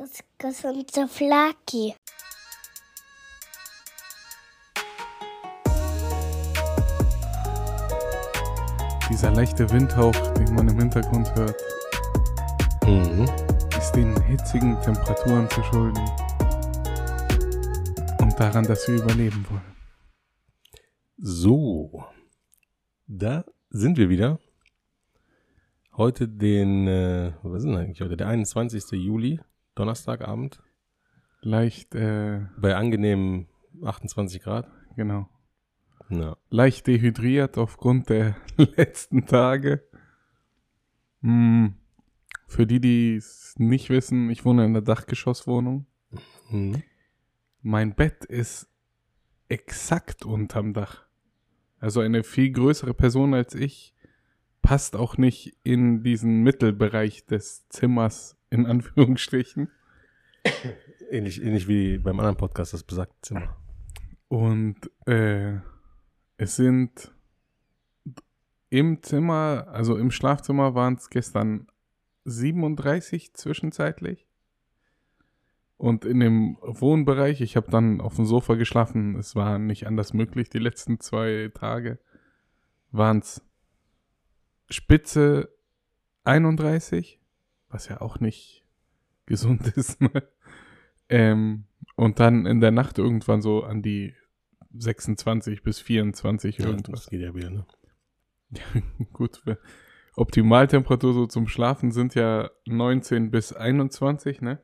Das gesunde Flaki. Dieser leichte Windhauch, den man im Hintergrund hört, Mhm. ist den hitzigen Temperaturen zu schulden. Und daran, dass wir überleben wollen. So, da sind wir wieder. Heute den, äh, was ist denn eigentlich heute? Der 21. Juli, Donnerstagabend, Leicht, äh, bei angenehmen 28 Grad. genau. Ja. Leicht dehydriert aufgrund der letzten Tage. Hm. Für die, die es nicht wissen, ich wohne in einer Dachgeschosswohnung. Mhm. Mein Bett ist exakt unterm Dach. Also eine viel größere Person als ich passt auch nicht in diesen Mittelbereich des Zimmers, in Anführungsstrichen. Ähnlich, ähnlich wie beim anderen Podcast, das besagte Zimmer. Und äh, es sind im Zimmer, also im Schlafzimmer waren es gestern 37 zwischenzeitlich. Und in dem Wohnbereich, ich habe dann auf dem Sofa geschlafen, es war nicht anders möglich, die letzten zwei Tage, waren es Spitze 31, was ja auch nicht gesund ist. Ne? Ähm, und dann in der Nacht irgendwann so an die 26 bis 24 Ja, irgendwas. das geht ja wieder, ne? Gut, wir- Optimaltemperatur so zum Schlafen sind ja 19 bis 21, ne?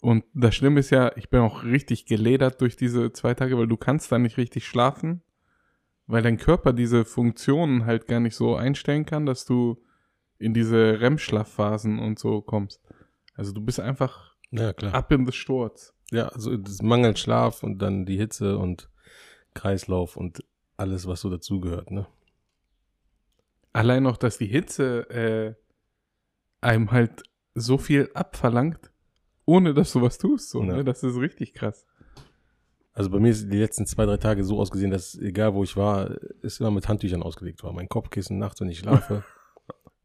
Und das Schlimme ist ja, ich bin auch richtig geledert durch diese zwei Tage, weil du kannst da nicht richtig schlafen, weil dein Körper diese Funktionen halt gar nicht so einstellen kann, dass du in diese REM-Schlafphasen und so kommst. Also du bist einfach Ja, klar. ab in das Sturz. Ja, also das mangelt Schlaf und dann die Hitze und Kreislauf und alles, was so dazugehört, ne? Allein noch, dass die Hitze äh, einem halt so viel abverlangt, ohne dass du was tust. So, Ja. ne? Das ist richtig krass. Also bei mir ist die letzten zwei, drei Tage so ausgesehen, dass egal wo ich war, es immer mit Handtüchern ausgelegt war. Mein Kopfkissen nachts, wenn ich schlafe.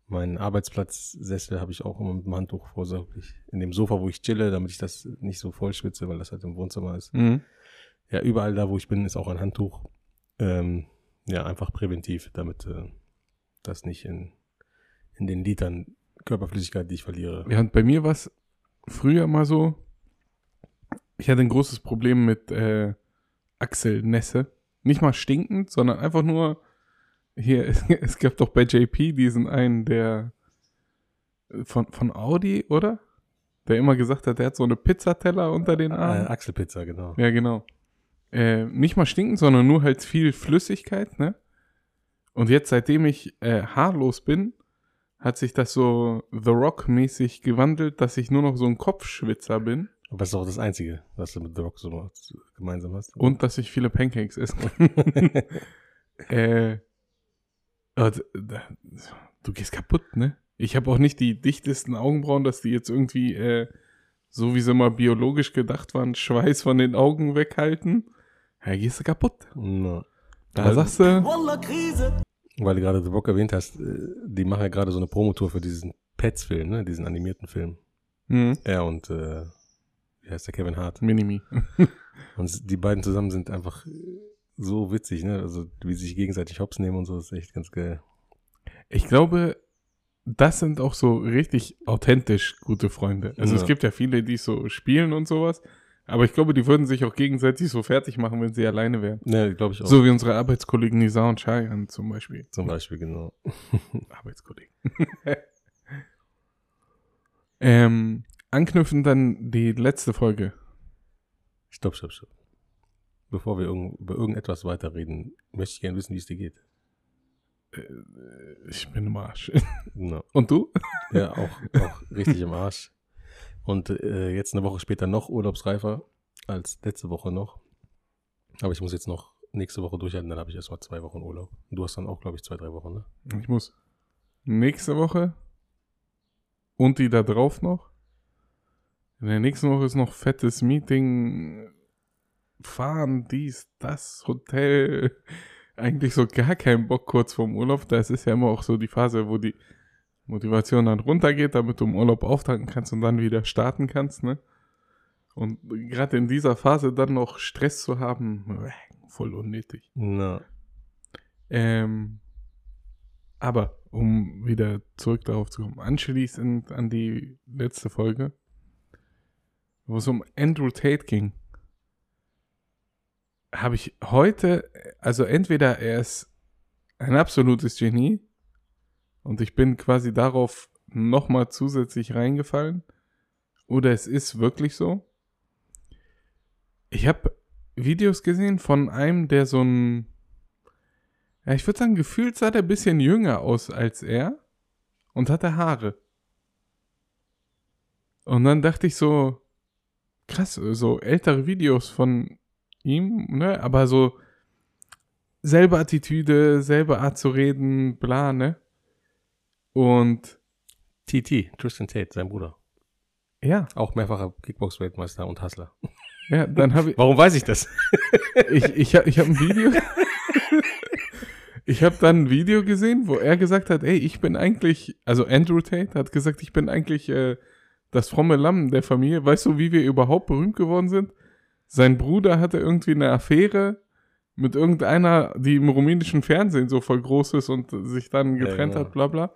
mein Arbeitsplatzsessel habe ich auch immer mit dem Handtuch vorsorglich. In dem Sofa, wo ich chille, damit ich das nicht so voll schwitze, weil das halt im Wohnzimmer ist. Mhm. Ja, überall da, wo ich bin, ist auch ein Handtuch. Ähm, ja, einfach präventiv, damit äh, das nicht in, in den Litern Körperflüssigkeit, die ich verliere. Ja, und bei mir war es früher mal so, ich hatte ein großes Problem mit äh, Achselnässe. Nicht mal stinkend, sondern einfach nur, hier, es, gab doch bei JP diesen einen, der äh, von, von Audi, oder? Der immer gesagt hat, der hat so eine Pizzateller unter den Äh, Armen. Achselpizza, genau. Ja, genau. Äh, nicht mal stinkend, sondern nur halt viel Flüssigkeit, ne? Und jetzt, seitdem ich äh, haarlos bin, hat sich das so The Rock-mäßig gewandelt, dass ich nur noch so ein Kopfschwitzer bin Aber das ist auch das Einzige, was du mit The Rock so gemeinsam hast. und dass ich viele Pancakes esse. äh, äh, du gehst kaputt, ne? Ich habe auch nicht die dichtesten Augenbrauen, dass die jetzt irgendwie, äh, so wie sie mal biologisch gedacht waren, Schweiß von den Augen weghalten. Ja, gehst du kaputt. No. Da Weil- sagst du, Weil du gerade The Rock erwähnt hast, äh, die machen ja gerade so eine Promotour für diesen Pets-Film, ne? diesen animierten Film. hm, Er und, äh, wie heißt der, Kevin Hart. Minimi. Und die beiden zusammen sind einfach äh, so witzig, ne? Also wie sich gegenseitig hops nehmen und so, ist echt ganz geil. Ich glaube, das sind auch so richtig authentisch gute Freunde. Also Ja. es gibt ja viele, die so spielen und sowas. Aber ich glaube, die würden sich auch gegenseitig so fertig machen, wenn sie alleine wären. Ne, glaube ich auch. So wie unsere Arbeitskollegen Nisa und Cheyenne zum Beispiel. Zum Beispiel, genau. Arbeitskollegen. ähm, anknüpfen dann die letzte Folge. Stopp, stopp, stopp. Bevor wir irgend, über irgendetwas weiterreden, möchte ich gerne wissen, wie es dir geht. Ich bin im Arsch. Genau. Und du? Ja, auch, auch richtig im Arsch. Und äh, jetzt eine Woche später noch urlaubsreifer als letzte Woche noch. Aber ich muss jetzt noch nächste Woche durchhalten, dann habe ich erstmal zwei Wochen Urlaub. Du hast dann auch, glaube ich, zwei, drei Wochen, ne? Ich muss nächste Woche und die da drauf noch. In der nächsten Woche ist noch fettes Meeting. Fahren, dies, das, Hotel. Eigentlich so gar keinen Bock kurz vorm Urlaub. Das ist ja immer auch so die Phase, wo die Motivation dann runtergeht, damit du im Urlaub auftanken kannst und dann wieder starten kannst, ne? Und gerade in dieser Phase dann noch Stress zu haben, äh, voll unnötig. Na, Ähm, aber um wieder zurück darauf zu kommen, anschließend an die letzte Folge, wo es um Andrew Tate ging, habe ich heute, also entweder er ist ein absolutes Genie und ich bin quasi darauf nochmal zusätzlich reingefallen, oder es ist wirklich so. Ich habe Videos gesehen von einem, der so ein ja, ich würde sagen, gefühlt sah der ein bisschen jünger aus als er und hatte Haare. Und dann dachte ich so, krass, so ältere Videos von ihm, ne, aber so selbe Attitüde, selbe Art zu reden, bla, ne? Und TT, Tristan Tate, sein Bruder. ja, Auch mehrfacher Kickbox-Weltmeister und Hustler. ja, dann habe ich, Warum weiß ich das? ich, ich, hab- ich habe ein Video. Ich habe dann ein Video gesehen, wo er gesagt hat, ey, ich bin eigentlich, also Andrew Tate hat gesagt, ich bin eigentlich äh, das fromme Lamm der Familie. Weißt du, wie wir überhaupt berühmt geworden sind? Sein Bruder hatte irgendwie eine Affäre mit irgendeiner, die im rumänischen Fernsehen so voll groß ist und sich dann Ja, getrennt genau. hat, bla bla.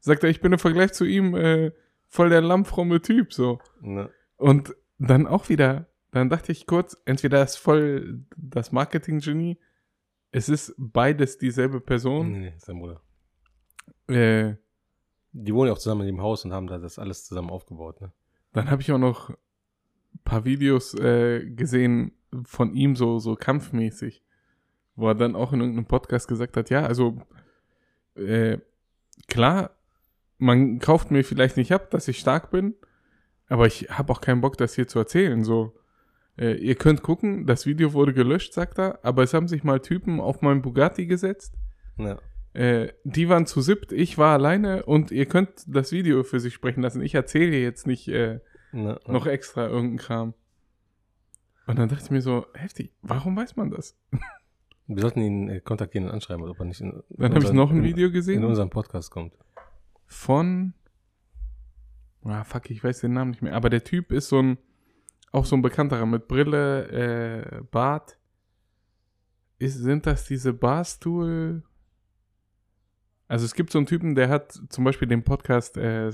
Sagt er, ich bin im Vergleich zu ihm äh, voll der lammfromme Typ, so. Na, Und dann auch wieder, dann dachte ich kurz, entweder ist voll das Marketing-Genie, es ist beides dieselbe Person. nee, nee, sein Bruder. Äh, Die wohnen ja auch zusammen in dem Haus und haben da das alles zusammen aufgebaut, ne? dann habe ich auch noch paar Videos äh, gesehen von ihm so, so kampfmäßig, wo er dann auch in irgendeinem Podcast gesagt hat, ja, also äh, klar, man kauft mir vielleicht nicht ab, dass ich stark bin, aber ich habe auch keinen Bock, das hier zu erzählen. So, äh, ihr könnt gucken, das Video wurde gelöscht, sagt er, aber es haben sich mal Typen auf meinen Bugatti gesetzt. Ja. Äh, die waren zu siebt, ich war alleine und ihr könnt das Video für sich sprechen lassen. Ich erzähle jetzt nicht äh, Na, na. noch extra irgendeinen Kram. Und dann dachte ich mir so, heftig, warum weiß man das? Wir sollten ihn äh, kontaktieren und anschreiben, ob er nicht in, Dann habe ich noch ein in- Video in gesehen unserem Podcast kommt. von, ah fuck, ich weiß den Namen nicht mehr, aber der Typ ist so ein, auch so ein bekannterer mit Brille, äh, Bart. Ist, sind das diese Barstool? Also es gibt so einen Typen, der hat zum Beispiel den Podcast äh,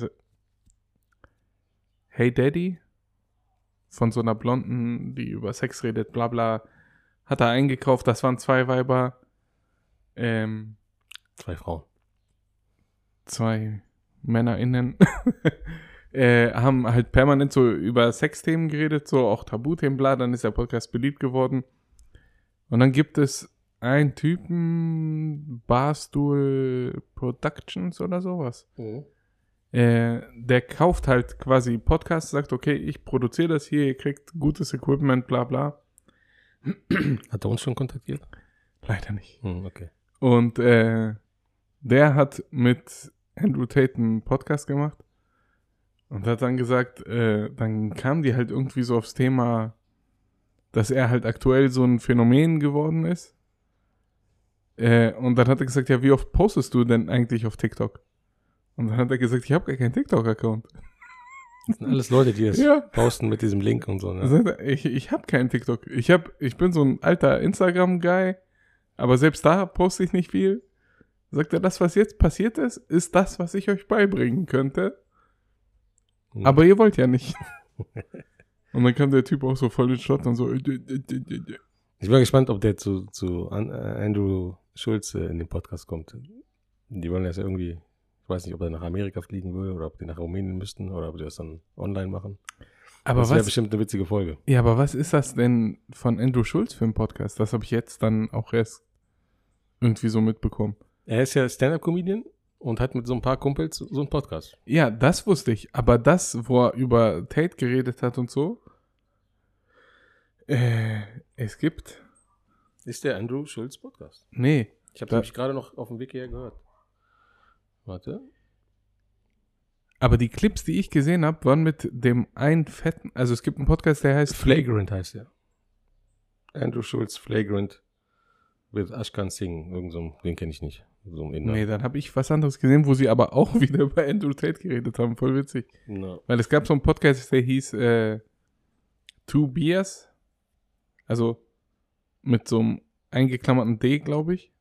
Hey Daddy von so einer Blonden, die über Sex redet, bla bla, hat er eingekauft. Das waren zwei Weiber, ähm, Zwei Frauen. zwei MännerInnen, äh, haben halt permanent so über Sexthemen geredet, so auch Tabuthemen, bla, dann ist der Podcast beliebt geworden. Und dann gibt es einen Typen, Barstool Productions oder sowas. Äh, der kauft halt quasi Podcasts, sagt, okay, ich produziere das hier, ihr kriegt gutes Equipment, bla bla. Hat er uns schon kontaktiert? Leider nicht. Hm, okay. Und äh, der hat mit Andrew Tate einen Podcast gemacht und hat dann gesagt, äh, dann kam die halt irgendwie so aufs Thema, dass er halt aktuell so ein Phänomen geworden ist. Äh, und dann hat er gesagt, ja, wie oft postest du denn eigentlich auf TikTok? Und dann hat er gesagt, ich habe gar keinen TikTok-Account. Das sind alles Leute, die das Ja. posten mit diesem Link und so. Ne? Er, Ich, ich habe keinen TikTok. Ich, hab, ich bin so ein alter Instagram-Guy, aber selbst da poste ich nicht viel. Sagt er, das, was jetzt passiert ist, ist das, was ich euch beibringen könnte. Hm. Aber ihr wollt ja nicht. Und dann kam der Typ auch so voll in Schott und so. äh, äh, äh. Ich bin gespannt, ob der zu, zu An Andrew Schulz äh, in den Podcast kommt. Die wollen das ja irgendwie, ich weiß nicht, ob er nach Amerika fliegen will oder ob die nach Rumänien müssten oder ob die das dann online machen. Aber das wäre bestimmt eine witzige Folge. ja, aber was ist das denn von Andrew Schulz für ein Podcast? Das habe ich jetzt dann auch erst irgendwie so mitbekommen. Er ist ja Stand-Up-Comedian und hat mit so ein paar Kumpels so einen Podcast. Ja, das wusste ich. Aber das, wo er über Tate geredet hat und so. Äh, es gibt. Ist der Andrew Schulz Podcast. Nee. Ich habe nämlich gerade noch auf dem Weg hierher gehört. Warte. Aber die Clips, die ich gesehen habe, waren mit dem einen fetten. Also es gibt einen Podcast, der heißt. Flagrant heißt er. Andrew Schulz Flagrant With Ashkan Singh, irgend so, ein- den kenne ich nicht. So ein Inder. Nee, dann habe ich was anderes gesehen, wo sie aber auch wieder über Andrew Tate geredet haben. Voll witzig. Na, Weil es gab so einen Podcast, der hieß äh, Two Beers. Also mit so einem eingeklammerten D, glaube ich.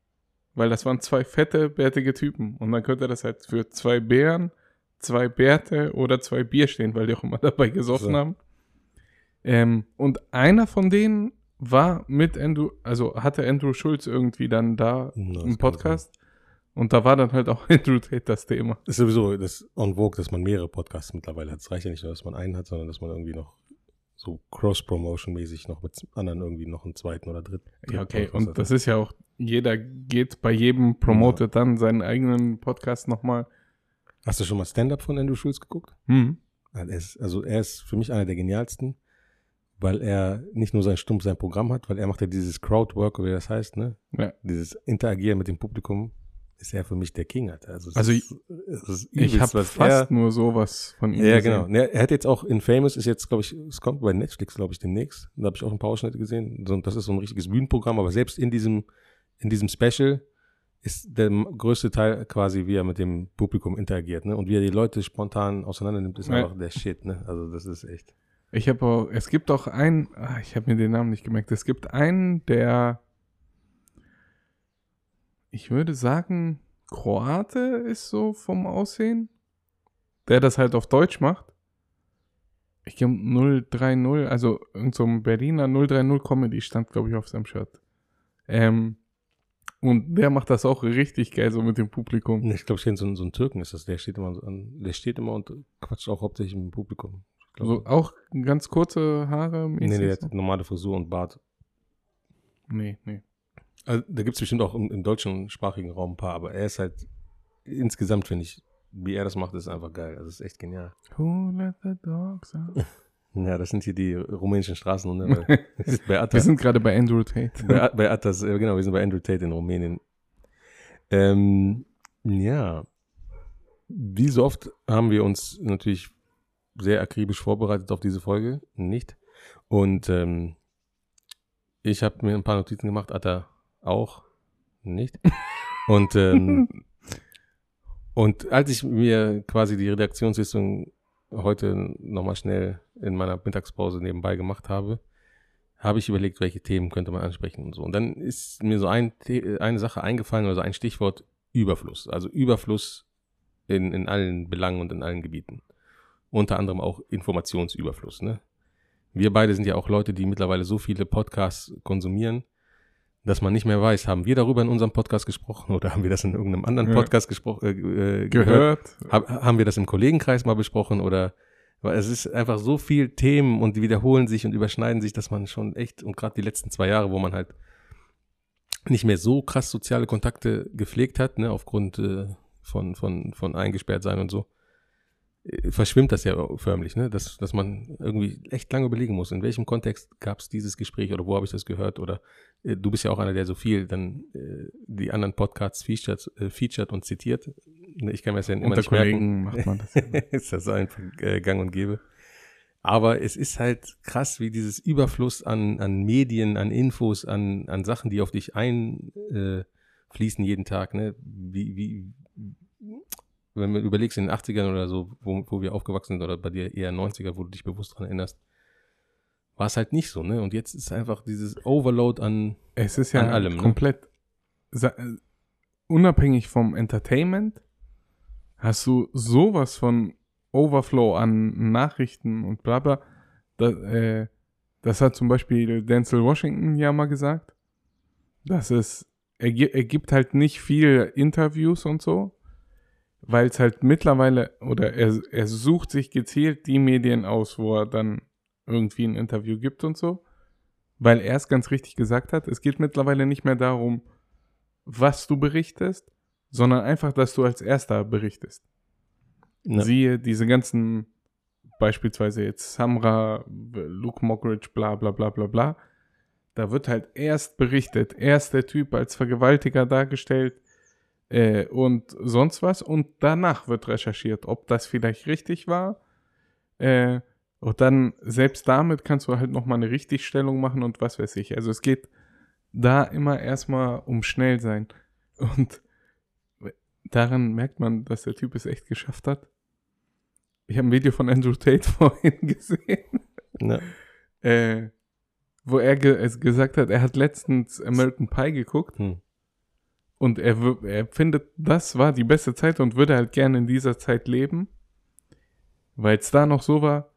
Weil das waren zwei fette, bärtige Typen. Und dann könnte das halt für zwei Bären, zwei Bärte oder zwei Bier stehen, weil die auch immer dabei gesoffen So. haben. Ähm, und einer von denen war mit Andrew, also hatte Andrew Schulz irgendwie dann da Na, das im Podcast. Und da war dann halt auch Andrew Tate das Thema. Ist sowieso das on vogue, dass man mehrere Podcasts mittlerweile hat. Es reicht ja nicht nur, dass man einen hat, sondern dass man irgendwie noch so Cross-Promotion-mäßig noch mit anderen irgendwie noch einen zweiten oder dritten. Ja, okay. Und das ist ja auch, jeder geht bei jedem, promotet dann seinen eigenen Podcast nochmal. Hast du schon mal Stand-Up von Andrew Schulz geguckt? Hm. Ja, er ist, also er ist für mich einer der genialsten, weil er nicht nur sein stumpf sein Programm hat, weil er macht ja dieses Crowdwork, wie das heißt, ne? Ja. Dieses Interagieren mit dem Publikum ist er für mich der King, Alter. Also, Also ist, ist Ich habe fast er, nur sowas von ihm Ja, gesehen. genau. Er hat jetzt auch in Famous, ist jetzt, glaube ich, es kommt bei Netflix, glaube ich, demnächst. Da habe ich auch ein paar Ausschnitte gesehen. So, das ist so ein richtiges Bühnenprogramm, aber selbst in diesem, in diesem Special ist der größte Teil quasi, wie er mit dem Publikum interagiert, ne? Und wie er die Leute spontan auseinander nimmt, ist Ja. einfach der Shit, ne? Also das ist echt. Ich habe auch, es gibt auch einen, ah, ich habe mir den Namen nicht gemerkt. Es gibt einen, der, ich würde sagen, Kroate ist so vom Aussehen, der das halt auf Deutsch macht. Ich glaube 030, also irgend so ein Berliner 030 Comedy stand, glaube ich, auf seinem Shirt. Ähm, und der macht das auch richtig geil, so mit dem Publikum. Ich glaube, so, einen- so einen Türken ist das, der steht immer so an, der steht immer und quatscht auch hauptsächlich im Publikum. Ich glaub, So, auch ganz kurze Haare. nee, nee, der hat normale Frisur und Bart. nee, nee. Also, da gibt es bestimmt auch im, im deutschen sprachigen Raum ein paar, aber er ist halt insgesamt, finde ich, wie er das macht, ist einfach geil. Also, das ist echt genial. Who let the dogs out? Ja, das sind hier die rumänischen Straßenhunde. bei Atta, Wir sind gerade bei Andrew Tate. bei, bei Attas, äh, genau, wir sind bei Andrew Tate in Rumänien. Ähm, ja. Wie so oft haben wir uns natürlich sehr akribisch vorbereitet auf diese Folge. Nicht. Und ähm, ich habe mir ein paar Notizen gemacht, Atta auch nicht. Und, ähm, und als ich mir quasi die Redaktionssitzung heute nochmal schnell in meiner Mittagspause nebenbei gemacht habe, habe ich überlegt, welche Themen könnte man ansprechen und so. Und dann ist mir so ein, eine Sache eingefallen, also ein Stichwort Überfluss. Also Überfluss in, in allen Belangen und in allen Gebieten. Unter anderem auch Informationsüberfluss. Ne? Wir beide sind ja auch Leute, die mittlerweile so viele Podcasts konsumieren, dass man nicht mehr weiß, haben wir darüber in unserem Podcast gesprochen oder haben wir das in irgendeinem anderen Ja. Podcast gespro- äh, äh, gehört? Hab, haben wir das im Kollegenkreis mal besprochen oder weil es ist einfach so viel Themen und die wiederholen sich und überschneiden sich, dass man schon echt und gerade die letzten zwei Jahre, wo man halt nicht mehr so krass soziale Kontakte gepflegt hat, ne, aufgrund äh, von von von eingesperrt sein und so, verschwimmt das ja förmlich, ne, dass dass man irgendwie echt lange überlegen muss, in welchem Kontext gab es dieses Gespräch oder wo habe ich das gehört oder äh, du bist ja auch einer, der so viel dann äh, die anderen Podcasts featured, äh, featured und zitiert. Ne, Ich kann mir das ja immer Unter nicht merken macht man das. ist das einfach äh, gang und gäbe. Aber es ist halt krass, wie dieses Überfluss an, an Medien, an Infos, an, an Sachen, die auf dich einfließen äh, jeden Tag, ne? Wie, wie, wenn du überlegst in den 80ern oder so, wo, wo wir aufgewachsen sind, oder bei dir eher 90er, wo du dich bewusst dran erinnerst, war es halt nicht so, ne? Und jetzt ist einfach dieses Overload an, Es ist ja allem, ne? komplett äh, unabhängig vom Entertainment. Hast du sowas von Overflow an Nachrichten und bla bla. Das, äh, das hat zum Beispiel Denzel Washington ja mal gesagt. Dass es, er, er gibt halt nicht viel Interviews und so, weil es halt mittlerweile, oder er, er sucht sich gezielt die Medien aus, wo er dann irgendwie ein Interview gibt und so weil er es ganz richtig gesagt hat, es geht mittlerweile nicht mehr darum, was du berichtest, sondern einfach, dass du als Erster berichtest. ne? Siehe diese ganzen, beispielsweise jetzt Samra, Luke Mockridge, bla bla bla bla bla. Da wird halt erst berichtet, erst der Typ als Vergewaltiger dargestellt äh, und sonst was und danach wird recherchiert, ob das vielleicht richtig war. Äh, und dann, selbst damit kannst du halt nochmal eine Richtigstellung machen und was weiß ich. Also es geht da immer erstmal um schnell sein. Und daran merkt man, dass der Typ es echt geschafft hat. Ich habe ein Video von Andrew Tate vorhin gesehen, Ja. äh, wo er ge es gesagt hat, er hat letztens American Pie geguckt Hm. Und er, er findet, das war die beste Zeit und würde halt gerne in dieser Zeit leben, weil es da noch so war,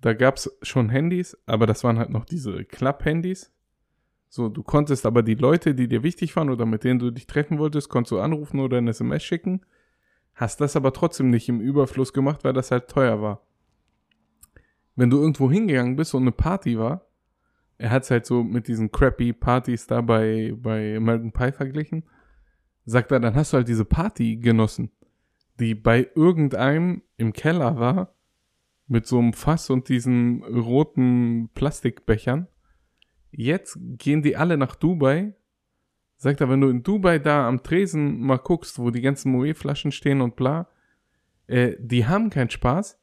da gab es schon Handys, aber das waren halt noch diese Klapp-Handys. So, du konntest aber die Leute, die dir wichtig waren oder mit denen du dich treffen wolltest, konntest du anrufen oder eine SMS schicken. Hast das aber trotzdem nicht im Überfluss gemacht, weil das halt teuer war. Wenn du irgendwo hingegangen bist und eine Party war, er hat es halt so mit diesen crappy Partys da bei, bei American Pie verglichen, sagt er, dann hast du halt diese Party genossen, die bei irgendeinem im Keller war, mit so einem Fass und diesen roten Plastikbechern. Jetzt gehen die alle nach Dubai. Sagt er, wenn du in Dubai da am Tresen mal guckst, wo die ganzen Moe-Flaschen stehen und bla, äh, die haben keinen Spaß.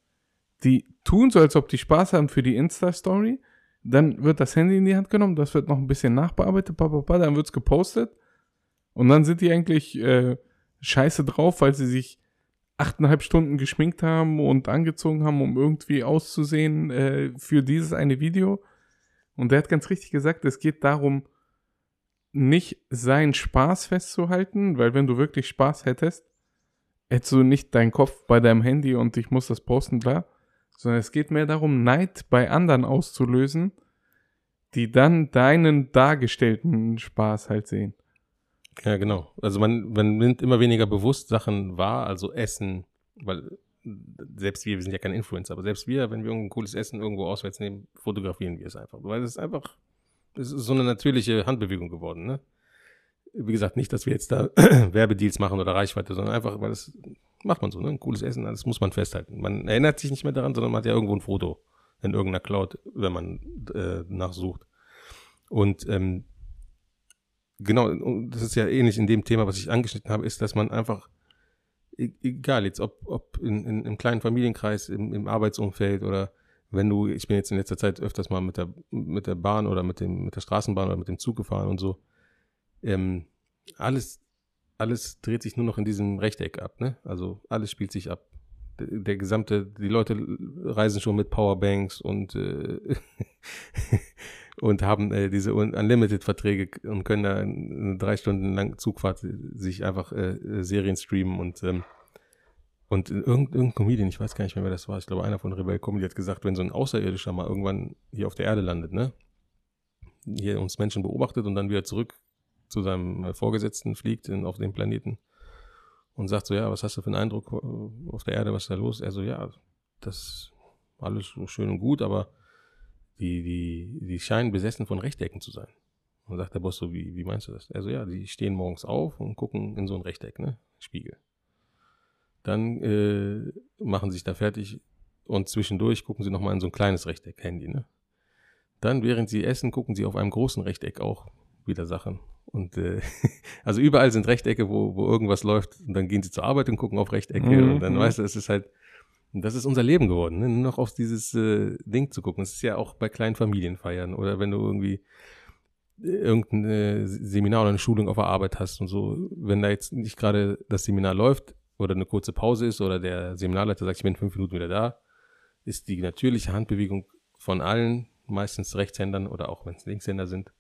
Die tun so, als ob die Spaß haben für die Insta-Story. Dann wird das Handy in die Hand genommen, das wird noch ein bisschen nachbearbeitet, dann wird's gepostet. Und dann sind die eigentlich äh, scheiße drauf, weil sie sich achteinhalb Stunden geschminkt haben und angezogen haben, um irgendwie auszusehen äh, für dieses eine Video. Und der hat ganz richtig gesagt, es geht darum, nicht seinen Spaß festzuhalten, weil wenn du wirklich Spaß hättest, hättest du nicht deinen Kopf bei deinem Handy und ich muss das posten, bla, sondern es geht mehr darum, Neid bei anderen auszulösen, die dann deinen dargestellten Spaß halt sehen. Ja, genau. Also man, man nimmt immer weniger bewusst Sachen wahr, also Essen, weil selbst wir, wir sind ja kein Influencer, aber selbst wir, wenn wir irgendein cooles Essen irgendwo auswärts nehmen, fotografieren wir es einfach. Weil es ist einfach, es ist so eine natürliche Handbewegung geworden, ne? Wie gesagt, nicht, dass wir jetzt da Werbedeals machen oder Reichweite, sondern einfach, weil das macht man so, ne? Ein cooles Essen, das muss man festhalten. Man erinnert sich nicht mehr daran, sondern man hat ja irgendwo ein Foto in irgendeiner Cloud, wenn man äh, nachsucht. Und ähm, genau, das ist ja ähnlich in dem Thema, was ich angeschnitten habe, ist, dass man einfach, e- egal jetzt, ob, ob in, in, im kleinen Familienkreis, im, im Arbeitsumfeld oder wenn du, ich bin jetzt in letzter Zeit öfters mal mit der, mit der Bahn oder mit, dem, mit der Straßenbahn oder mit dem Zug gefahren und so, ähm, alles, alles dreht sich nur noch in diesem Rechteck ab, ne? Also alles spielt sich ab. Der, der gesamte, die Leute reisen schon mit Powerbanks und äh, und haben äh, diese Un- Unlimited-Verträge und können da eine drei Stunden lang Zugfahrt sich einfach äh, äh, Serien streamen und ähm, und irgendein, irgendein Comedian, ich weiß gar nicht mehr, wer das war, ich glaube einer von Rebel Comedy hat gesagt, wenn so ein Außerirdischer mal irgendwann hier auf der Erde landet, ne, hier uns Menschen beobachtet und dann wieder zurück zu seinem äh, Vorgesetzten fliegt in, auf dem Planeten und sagt so, ja, was hast du für einen Eindruck äh, auf der Erde, was ist da los? Er so, ja, das alles so schön und gut, aber die, die, die scheinen besessen von Rechtecken zu sein. Und sagt der Boss so, wie, wie meinst du das? Also ja, die stehen morgens auf und gucken in so ein Rechteck, ne? Spiegel. Dann äh, machen sich da fertig und zwischendurch gucken sie nochmal in so ein kleines Rechteck, Handy, ne? Dann, während sie essen, gucken sie auf einem großen Rechteck auch wieder Sachen. Und äh, also überall sind Rechtecke, wo, wo irgendwas läuft. Und dann gehen sie zur Arbeit und gucken auf Rechtecke. Mhm. Und dann weißt du, es ist halt, das ist unser Leben geworden, ne? nur noch auf dieses äh, Ding zu gucken. Es ist ja auch bei kleinen Familienfeiern oder wenn du irgendwie äh, irgendein äh, Seminar oder eine Schulung auf der Arbeit hast und so, wenn da jetzt nicht gerade das Seminar läuft oder eine kurze Pause ist oder der Seminarleiter sagt, ich bin in fünf Minuten wieder da, ist die natürliche Handbewegung von allen, meistens Rechtshändern oder auch wenn es Linkshänder sind,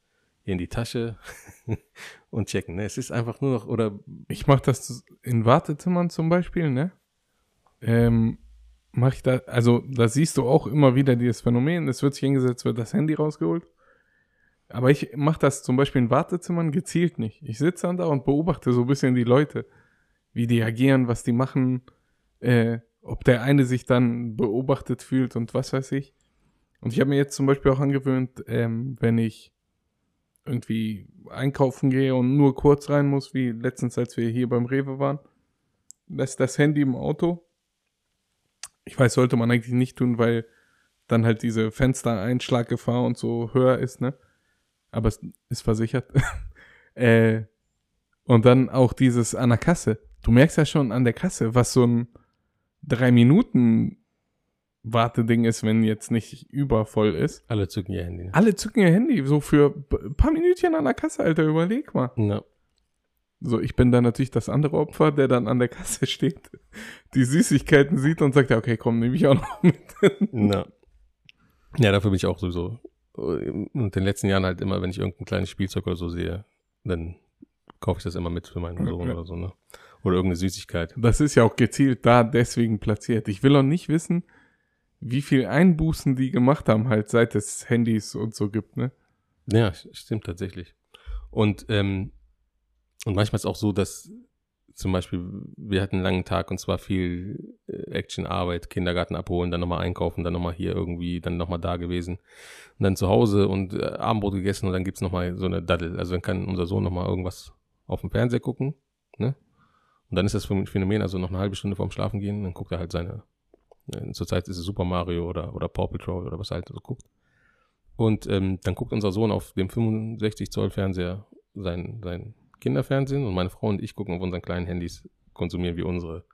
in die Tasche und checken. Ne? Es ist einfach nur noch, oder Ich mache das in Wartezimmern zum Beispiel, ne? Ähm, mach ich da, also da siehst du auch immer wieder dieses Phänomen, es wird sich hingesetzt, wird das Handy rausgeholt. Aber ich mache das zum Beispiel in Wartezimmern gezielt nicht. Ich sitze dann da und beobachte so ein bisschen die Leute, wie die agieren, was die machen, äh, ob der eine sich dann beobachtet fühlt und was weiß ich. Und ich habe mir jetzt zum Beispiel auch angewöhnt, ähm, wenn ich irgendwie einkaufen gehe und nur kurz rein muss, wie letztens, als wir hier beim Rewe waren, lässt das Handy im Auto. Ich weiß, sollte man eigentlich nicht tun, weil dann halt diese Fenstereinschlaggefahr und so höher ist, ne? Aber es ist versichert. äh, und dann auch dieses an der Kasse. Du merkst ja schon an der Kasse, was so ein drei Minuten Warteding ist, wenn jetzt nicht übervoll ist. Alle zücken ihr Handy. Ne? Alle zücken ihr Handy so für ein paar Minütchen an der Kasse, Alter, überleg mal. Ja. So, ich bin dann natürlich das andere Opfer, der dann an der Kasse steht, die Süßigkeiten sieht und sagt, ja, okay, komm, nehme ich auch noch mit. Na. Ja, dafür bin ich auch sowieso. Und in den letzten Jahren halt immer, wenn ich irgendein kleines Spielzeug oder so sehe, dann kaufe ich das immer mit für meinen Sohn oder so, ne? Oder irgendeine Süßigkeit. Das ist ja auch gezielt da deswegen platziert. Ich will auch nicht wissen, wie viel Einbußen die gemacht haben, halt seit es Handys und so gibt, ne? Ja, stimmt tatsächlich. Und, ähm, und manchmal ist es auch so, dass zum Beispiel, wir hatten einen langen Tag und zwar viel äh, Actionarbeit, Kindergarten abholen, dann nochmal einkaufen, dann nochmal hier irgendwie, dann nochmal da gewesen. Und dann zu Hause und äh, Abendbrot gegessen und dann gibt's nochmal so eine Daddel. Also dann kann unser Sohn nochmal irgendwas auf dem Fernseher gucken, ne? Und dann ist das Phänomen, also noch eine halbe Stunde vorm Schlafen gehen, dann guckt er halt seine, äh, zurzeit ist es Super Mario oder, oder Paw Patrol oder was halt so guckt. Und ähm, dann guckt unser Sohn auf dem 65 Zoll Fernseher sein, sein Kinderfernsehen und meine Frau und ich gucken auf unseren kleinen Handys, konsumieren wir unsere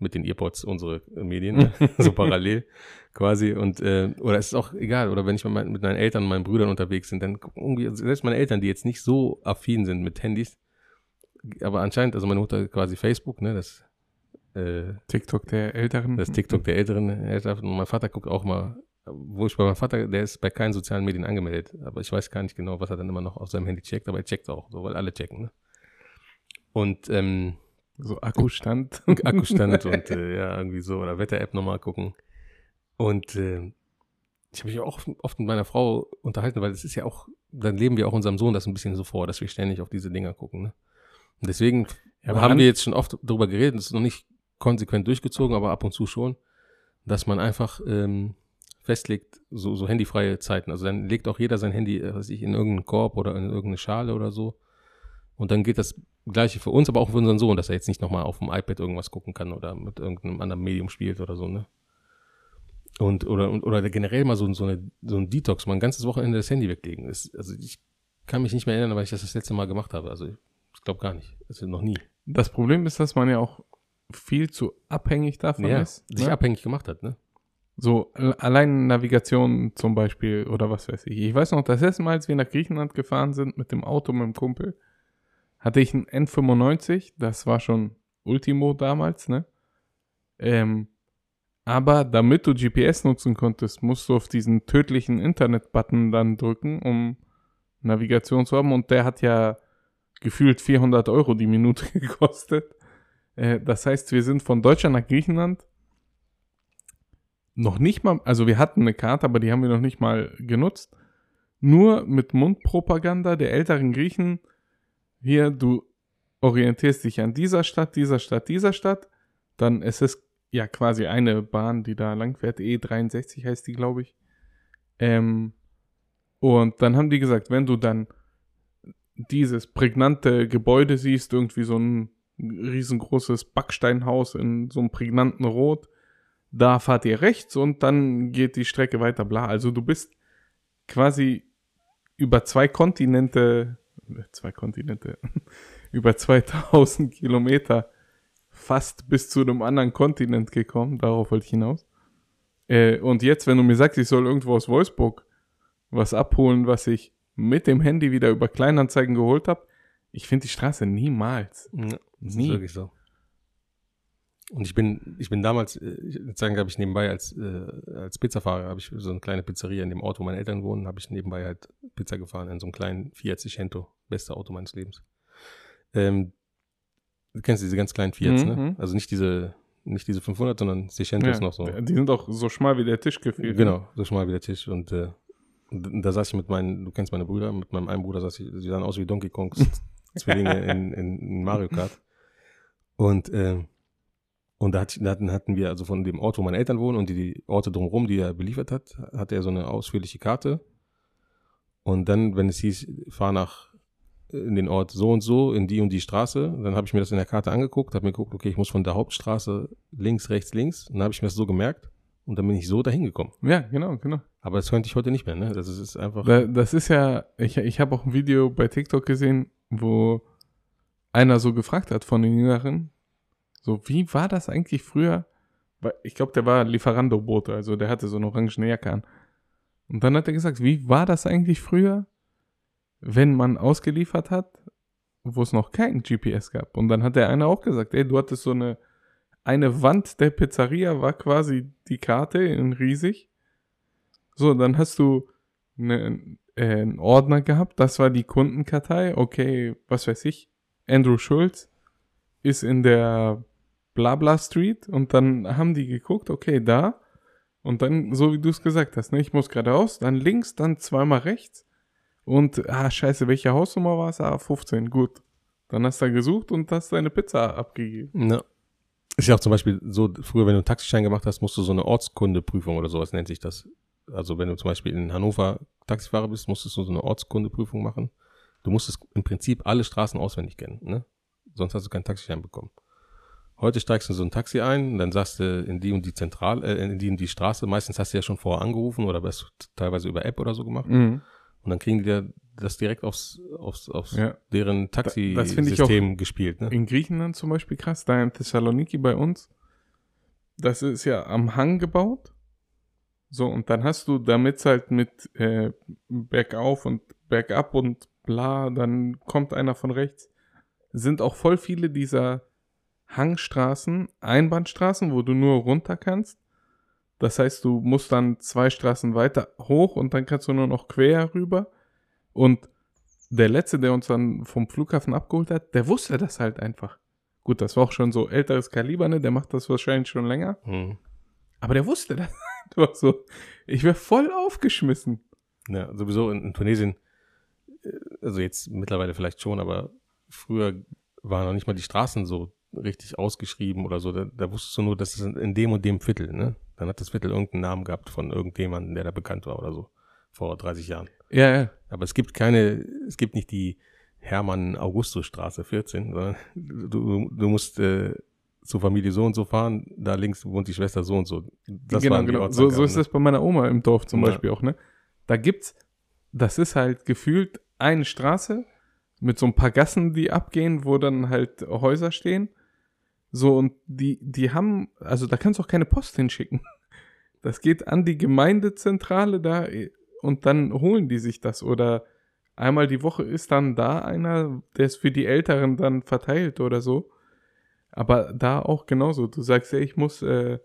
mit den Earpods unsere Medien, so parallel quasi. Und äh, oder es ist auch egal, oder wenn ich mit meinen Eltern und meinen Brüdern unterwegs bin, dann irgendwie, selbst meine Eltern, die jetzt nicht so affin sind mit Handys, aber anscheinend, also meine Mutter quasi Facebook, ne, das äh, TikTok der Älteren. Das TikTok der älteren Herrschaften. Und mein Vater guckt auch mal, wo ich bei meinem Vater, der ist bei keinen sozialen Medien angemeldet, aber ich weiß gar nicht genau, was er dann immer noch auf seinem Handy checkt, aber er checkt auch, so, weil alle checken, ne? Und ähm, so Akkustand. Akkustand und äh, ja, irgendwie so, oder Wetter-App nochmal gucken. Und äh, ich habe mich auch oft mit meiner Frau unterhalten, weil es ist ja auch, dann leben wir auch unserem Sohn das ein bisschen so vor, dass wir ständig auf diese Dinger gucken. Ne? Und deswegen Ja, haben wir jetzt schon oft darüber geredet, das ist noch nicht konsequent durchgezogen, aber ab und zu schon, dass man einfach ähm, festlegt, so, so handyfreie Zeiten. Also dann legt auch jeder sein Handy, äh, was weiß ich, in irgendeinen Korb oder in irgendeine Schale oder so. Und dann geht das Gleiche für uns, aber auch für unseren Sohn, dass er jetzt nicht nochmal auf dem iPad irgendwas gucken kann oder mit irgendeinem anderen Medium spielt oder so, ne? Und, oder, und- oder generell mal so, so, eine, so ein Detox, mal ein ganzes Wochenende das Handy weglegen. Das, also ich kann mich nicht mehr erinnern, weil ich das das letzte Mal gemacht habe. Also ich glaube gar nicht. Also noch nie. Das Problem ist, dass man ja auch viel zu abhängig davon Ja, ist. sich ne? abhängig gemacht hat, ne? So, allein Navigation zum Beispiel oder was weiß ich. Ich weiß noch, das erste Mal, als wir nach Griechenland gefahren sind mit dem Auto mit dem Kumpel, hatte ich ein N95, das war schon Ultimo damals, ne? Ähm, aber damit du GPS nutzen konntest, musst du auf diesen tödlichen Internet-Button dann drücken, um Navigation zu haben. Und der hat ja gefühlt 400 Euro die Minute gekostet. Äh, das heißt, wir sind von Deutschland nach Griechenland noch nicht mal, also wir hatten eine Karte, aber die haben wir noch nicht mal genutzt. Nur mit Mundpropaganda der älteren Griechen. Hier, du orientierst dich an dieser Stadt, dieser Stadt, dieser Stadt. Dann ist es ja quasi eine Bahn, die da langfährt. E63 heißt die, glaube ich. Ähm, und dann haben die gesagt, wenn du dann dieses prägnante Gebäude siehst, irgendwie so ein riesengroßes Backsteinhaus in so einem prägnanten Rot, da fahrt ihr rechts und dann geht die Strecke weiter, bla. Also du bist quasi über zwei Kontinente, zwei Kontinente, über 2000 Kilometer fast bis zu einem anderen Kontinent gekommen, darauf wollte ich hinaus. Äh, und jetzt, wenn du mir sagst, ich soll irgendwo aus Wolfsburg was abholen, was ich mit dem Handy wieder über Kleinanzeigen geholt habe, ich finde die Straße niemals. Ja, Nie. ist wirklich so. Und ich bin, ich bin damals, äh, ich sagen, habe ich nebenbei als, äh, als Pizzafahrer, habe ich so eine kleine Pizzeria in dem Auto, wo meine Eltern wohnen, habe ich nebenbei halt Pizza gefahren in so einem kleinen Fiat Cento, beste Auto meines Lebens. Ähm, du kennst diese ganz kleinen Fiats, Mhm, ne? mhm. Also nicht diese, nicht diese 500, sondern Cento Ja, ist noch so. Die sind auch so schmal wie der Tisch gefühlt. Genau, so schmal wie der Tisch. Und, äh, da saß ich mit meinen, du kennst meine Brüder, mit meinem einen Bruder saß ich, sie sahen aus wie Donkey Kongs Zwillinge in, in, Mario Kart. Und, äh, und da, hat, da hatten, wir, also von dem Ort, wo meine Eltern wohnen und die, die Orte drumherum, die er beliefert hat, hatte er so eine ausführliche Karte. Und dann, wenn es hieß, fahr nach in den Ort so und so, in die und die Straße, dann habe ich mir das in der Karte angeguckt, habe mir geguckt, okay, ich muss von der Hauptstraße links, rechts, links. Und dann habe ich mir das so gemerkt und dann bin ich so dahin gekommen. Ja, genau, genau. Aber das könnte ich heute nicht mehr, ne? Das ist, ist einfach. Da, das ist ja, ich, ich habe auch ein Video bei TikTok gesehen, wo einer so gefragt hat von den Jüngeren, so, wie war das eigentlich früher, Weil Ich glaube, der war Lieferando-Bote, also der hatte so eine orange Jacke an. Und dann hat er gesagt, wie war das eigentlich früher, wenn man ausgeliefert hat, wo es noch kein GPS gab? Und dann hat der eine auch gesagt, ey, du hattest so eine, eine Wand der Pizzeria war quasi die Karte in riesig. So, dann hast du eine, äh, einen Ordner gehabt, das war die Kundenkartei, okay, was weiß ich, Andrew Schulz ist in der Blabla Street und dann haben die geguckt, okay, da und dann, so wie du es gesagt hast, ne, ich muss geradeaus, dann links, dann zweimal rechts und, ah, scheiße, welche Hausnummer war es? Ah, 15, gut. Dann hast du gesucht und hast deine Pizza abgegeben. Ja. Ist ja auch zum Beispiel so, früher, wenn du einen Taxischein gemacht hast, musst du so eine Ortskundeprüfung oder sowas nennt sich das. Also wenn du zum Beispiel in Hannover Taxifahrer bist, musstest du so eine Ortskundeprüfung machen. Du musstest im Prinzip alle Straßen auswendig kennen, ne? Sonst hast du keinen Taxischein bekommen. Heute steigst du in so ein Taxi ein, dann sagst du in die und die Zentrale, äh, in die und die Straße. Meistens hast du ja schon vorher angerufen oder hast du teilweise über App oder so gemacht. Mhm. Und dann kriegen die das direkt aufs, aufs, aufs Ja. deren Taxisystem gespielt, ne? In Griechenland zum Beispiel krass, da in Thessaloniki bei uns, das ist ja am Hang gebaut. So, und dann hast du, damit halt mit äh, bergauf und bergab und bla, dann kommt einer von rechts, sind auch voll viele dieser Hangstraßen, Einbahnstraßen, wo du nur runter kannst. Das heißt, du musst dann zwei Straßen weiter hoch und dann kannst du nur noch quer rüber. Und der letzte, der uns dann vom Flughafen abgeholt hat, der wusste das halt einfach. Gut, das war auch schon so älteres Kaliber, ne? Der macht das wahrscheinlich schon länger. Hm. Aber der wusste das. Du warst so, ich wäre voll aufgeschmissen. Ja, sowieso in, in Tunesien, äh, also jetzt mittlerweile vielleicht schon, aber früher waren noch nicht mal die Straßen so richtig ausgeschrieben oder so. Da, da wusstest du nur, dass es in, in dem und dem Viertel, ne? Dann hat das Viertel irgendeinen Namen gehabt von irgendjemandem, der da bekannt war oder so. Vor 30 Jahren. Ja, ja. Aber es gibt keine, es gibt nicht die Hermann-Augustus-Straße 14, sondern du, du musst äh, zur Familie so und so fahren, da links wohnt die Schwester so und so. Das genau, waren die genau. So, so Ortsangaben, ist das bei meiner Oma im Dorf zum Ja. Beispiel auch, ne? Da gibt's, das ist halt gefühlt eine Straße mit so ein paar Gassen, die abgehen, wo dann halt Häuser stehen. So, und die, die haben, also da kannst du auch keine Post hinschicken. Das geht an die Gemeindezentrale da äh, und dann holen die sich das. Oder einmal die Woche ist dann da einer, der es für die Älteren dann verteilt oder so. Aber da auch genauso. Du sagst, ja, ich muss äh,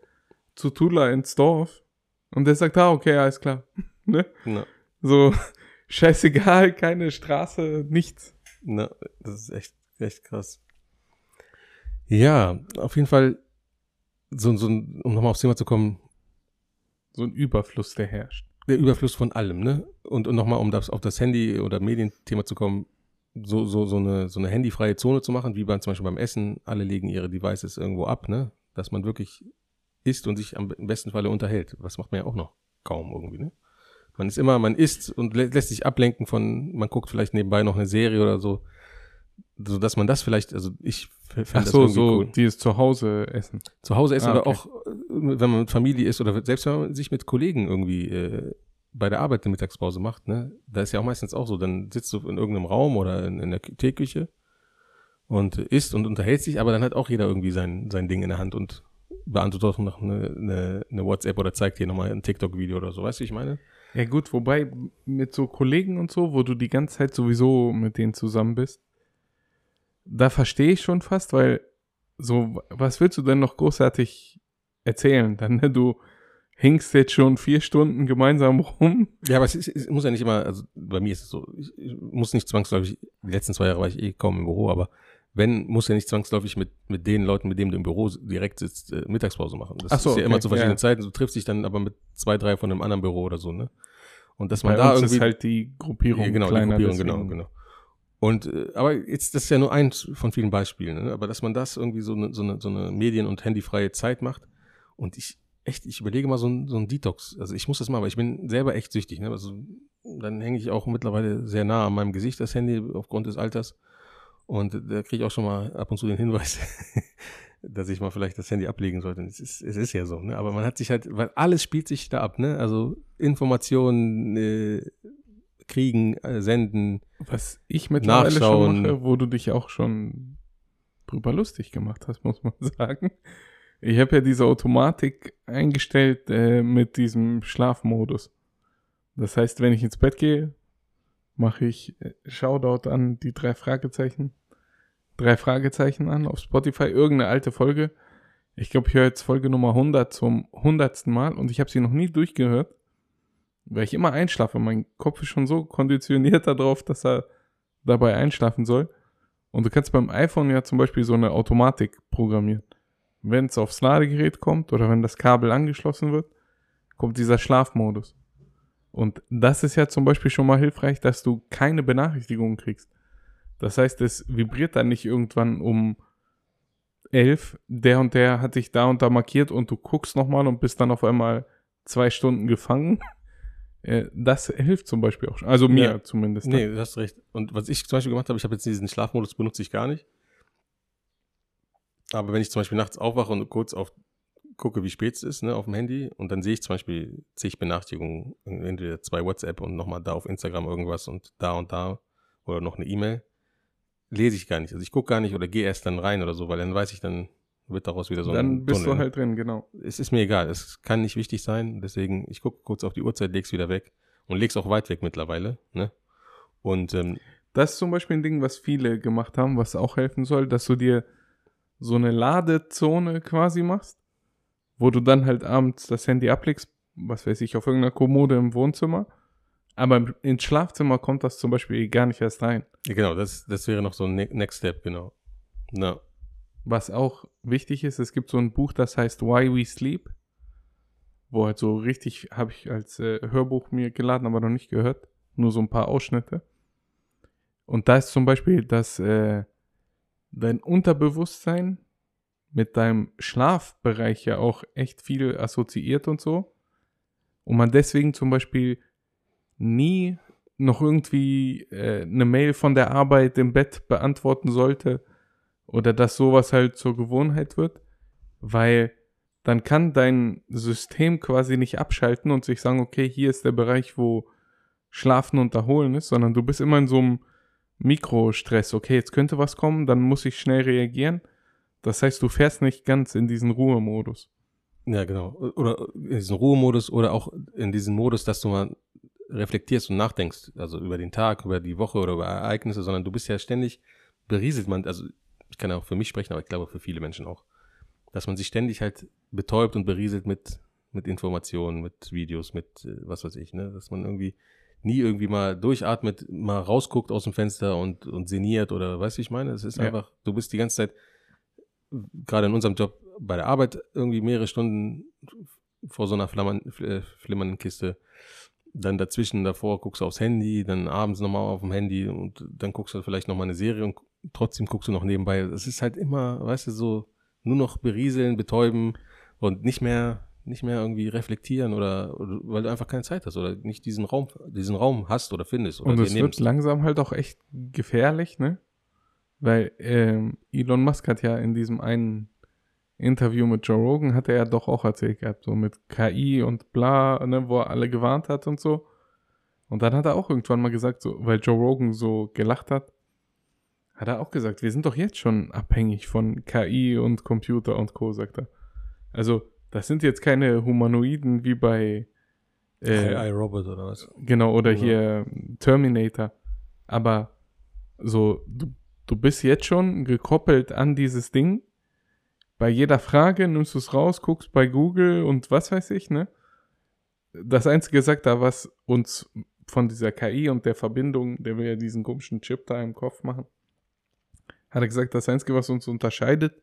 zu Tula ins Dorf. Und der sagt, ah, okay, alles klar. ne? Ja. So, scheißegal, keine Straße, nichts. Na, das ist echt, echt krass. Ja, auf jeden Fall, so, so, ein- um nochmal aufs Thema zu kommen, So ein Überfluss, der herrscht. der Überfluss von allem, ne? Und, und nochmal, um das, auf das Handy- oder Medienthema zu kommen, so, so, so, eine, so eine handyfreie Zone zu machen, wie beim, zum Beispiel beim Essen, alle legen ihre Devices irgendwo ab, ne? Dass man wirklich isst und sich am besten Falle unterhält. Was macht man ja auch noch kaum irgendwie, ne? Man ist immer, man isst und lä lässt sich ablenken von, man guckt vielleicht nebenbei noch eine Serie oder so, so dass man das vielleicht, also ich f- fänd Ach das so, irgendwie so, cool. die es zu Hause essen. Zu Hause essen Ah, oder okay. auch, äh, wenn man mit Familie ist oder selbst wenn man sich mit Kollegen irgendwie äh, bei der Arbeit eine Mittagspause macht, ne? Da ist ja auch meistens auch so, dann sitzt du in irgendeinem Raum oder in, in der Kü- Teeküche und isst und unterhält sich, aber dann hat auch jeder irgendwie sein, sein Ding in der Hand und beantwortet auch noch eine, eine, eine WhatsApp oder zeigt dir nochmal ein TikTok-Video oder so, weißt du, wie ich meine? Ja gut, wobei mit so Kollegen und so, wo du die ganze Zeit sowieso mit denen zusammen bist, da verstehe ich schon fast, weil so, was willst du denn noch großartig erzählen? Dann, ne, du hinkst jetzt schon vier Stunden gemeinsam rum. Ja, aber es, ist, es muss ja nicht immer, also bei mir ist es so, ich, ich muss nicht zwangsläufig, die letzten zwei Jahre war ich eh kaum im Büro, aber wenn, muss ja nicht zwangsläufig mit, mit den Leuten, mit denen du im Büro direkt sitzt, äh, Mittagspause machen. Das so, ist ja okay, immer zu verschiedenen ja. Zeiten. Du triffst dich dann aber mit zwei, drei von einem anderen Büro oder so, ne? Und dass man Bei da uns irgendwie. ist halt die Gruppierung Ja, genau, die. Gruppierung, genau, deswegen- genau. Und äh, aber jetzt, das ist ja nur eins von vielen Beispielen, ne? aber dass man das irgendwie so eine, so eine, so eine medien- und handyfreie Zeit macht und ich echt, ich überlege mal so ein, so ein Detox. Also ich muss das machen, weil ich bin selber echt süchtig. Ne? Also dann hänge ich auch mittlerweile sehr nah an meinem Gesicht das Handy aufgrund des Alters und da kriege ich auch schon mal ab und zu den Hinweis, dass ich mal vielleicht das Handy ablegen sollte. Es ist, es ist ja so, ne? aber man hat sich halt, weil alles spielt sich da ab, ne? Also Informationen, äh, kriegen, äh, senden, Was ich mittlerweile Nachschauen. schon mache, wo du dich auch schon drüber lustig gemacht hast, muss man sagen, Ich habe ja diese Automatik eingestellt äh, mit diesem Schlafmodus. Das heißt, wenn ich ins Bett gehe, mache ich äh, Shoutout an die drei Fragezeichen. Drei Fragezeichen an auf Spotify, irgendeine alte Folge. Ich glaube, ich höre jetzt Folge Nummer 100 zum hundertsten Mal und ich habe sie noch nie durchgehört, weil ich immer einschlafe. Mein Kopf ist schon so konditioniert darauf, dass er dabei einschlafen soll. Und du kannst beim iPhone ja zum Beispiel so eine Automatik programmieren wenn es aufs Ladegerät kommt oder wenn das Kabel angeschlossen wird, kommt dieser Schlafmodus. Und das ist ja zum Beispiel schon mal hilfreich, dass du keine Benachrichtigungen kriegst. Das heißt, es vibriert dann nicht irgendwann um elf, der und der hat dich da und da markiert und du guckst nochmal und bist dann auf einmal zwei Stunden gefangen. Äh, das hilft zum Beispiel auch schon. Also mir ja, zumindest. Nee, du hast recht. Und was ich zum Beispiel gemacht habe, ich habe jetzt diesen Schlafmodus benutze ich gar nicht. Aber wenn ich zum Beispiel nachts aufwache und kurz auf gucke, wie spät es ist, ne, auf dem Handy, und dann sehe ich zum Beispiel zig Benachrichtigungen, entweder zwei WhatsApp und nochmal da auf Instagram irgendwas und da und da oder noch eine E-Mail, lese ich gar nicht. Also ich gucke gar nicht oder gehe erst dann rein oder so, weil dann weiß ich, dann wird daraus wieder so dann ein Dann bist Tunnel. du halt drin, genau. Es ist mir egal, es kann nicht wichtig sein, deswegen, ich gucke kurz auf die Uhrzeit, leg's wieder weg und leg's auch weit weg mittlerweile, ne? Und ähm, das ist zum Beispiel ein Ding, was viele gemacht haben, was auch helfen soll, dass du dir so eine Ladezone quasi machst, wo du dann halt abends das Handy ablegst, was weiß ich, auf irgendeiner Kommode im Wohnzimmer. Aber ins Schlafzimmer kommt das zum Beispiel gar nicht erst rein. Ja, genau, das, das wäre noch so ein ne-, Next Step, genau. No. Was auch wichtig ist, es gibt so ein Buch, das heißt Why We Sleep, wo halt so richtig, habe ich als äh, Hörbuch mir geladen, aber noch nicht gehört, nur so ein paar Ausschnitte. Und da ist zum Beispiel, dass äh, dein Unterbewusstsein mit deinem Schlafbereich ja auch echt viel assoziiert und so. Und man deswegen zum Beispiel nie noch irgendwie äh, eine Mail von der Arbeit im Bett beantworten sollte oder dass sowas halt zur Gewohnheit wird, weil dann kann dein System quasi nicht abschalten und sich sagen, okay, hier ist der Bereich, wo Schlafen und Erholen ist, sondern du bist immer in so einem Mikrostress. Okay, jetzt könnte was kommen, dann muss ich schnell reagieren. Das heißt, du fährst nicht ganz in diesen Ruhemodus. Ja, genau. Oder in diesen Ruhemodus oder auch in diesen Modus, dass du mal reflektierst und nachdenkst, also über den Tag, über die Woche oder über Ereignisse, sondern du bist ja ständig berieselt. Man, also ich kann ja auch für mich sprechen, aber ich glaube für viele Menschen auch, dass man sich ständig halt betäubt und berieselt mit, mit Informationen, mit Videos, mit äh, was weiß ich, ne, dass man irgendwie nie irgendwie mal durchatmet, mal rausguckt aus dem Fenster und, und sinniert oder weißt du, ich meine? Es ist ja. einfach, du bist die ganze Zeit, gerade in unserem Job, bei der Arbeit irgendwie mehrere Stunden vor so einer flammern, flimmernden Kiste. Dann dazwischen, davor guckst du aufs Handy, dann abends nochmal auf dem Handy und dann guckst du vielleicht nochmal eine Serie und trotzdem guckst du noch nebenbei. Es ist halt immer, weißt du, so nur noch berieseln, betäuben und nicht mehr nicht mehr irgendwie reflektieren oder, oder, weil du einfach keine Zeit hast oder nicht diesen Raum, diesen Raum hast oder findest. Oder und es wird langsam halt auch echt gefährlich, ne? Weil ähm, Elon Musk hat ja in diesem einen Interview mit Joe Rogan hat er ja doch auch erzählt gehabt, so mit KI und bla, ne, wo er alle gewarnt hat und so. Und dann hat er auch irgendwann mal gesagt, so, weil Joe Rogan so gelacht hat, hat er auch gesagt, wir sind doch jetzt schon abhängig von KI und Computer und Co., sagt er. Also, das sind jetzt keine Humanoiden wie bei äh, iRobot oder was? Genau, oder, oder hier Terminator. Aber so, du, du bist jetzt schon gekoppelt an dieses Ding. Bei jeder Frage nimmst du es raus, guckst bei Google und was weiß ich, ne? Das Einzige sagt da, was uns von dieser KI und der Verbindung, der will ja diesen komischen Chip da im Kopf machen, hat er gesagt, das Einzige, was uns unterscheidet,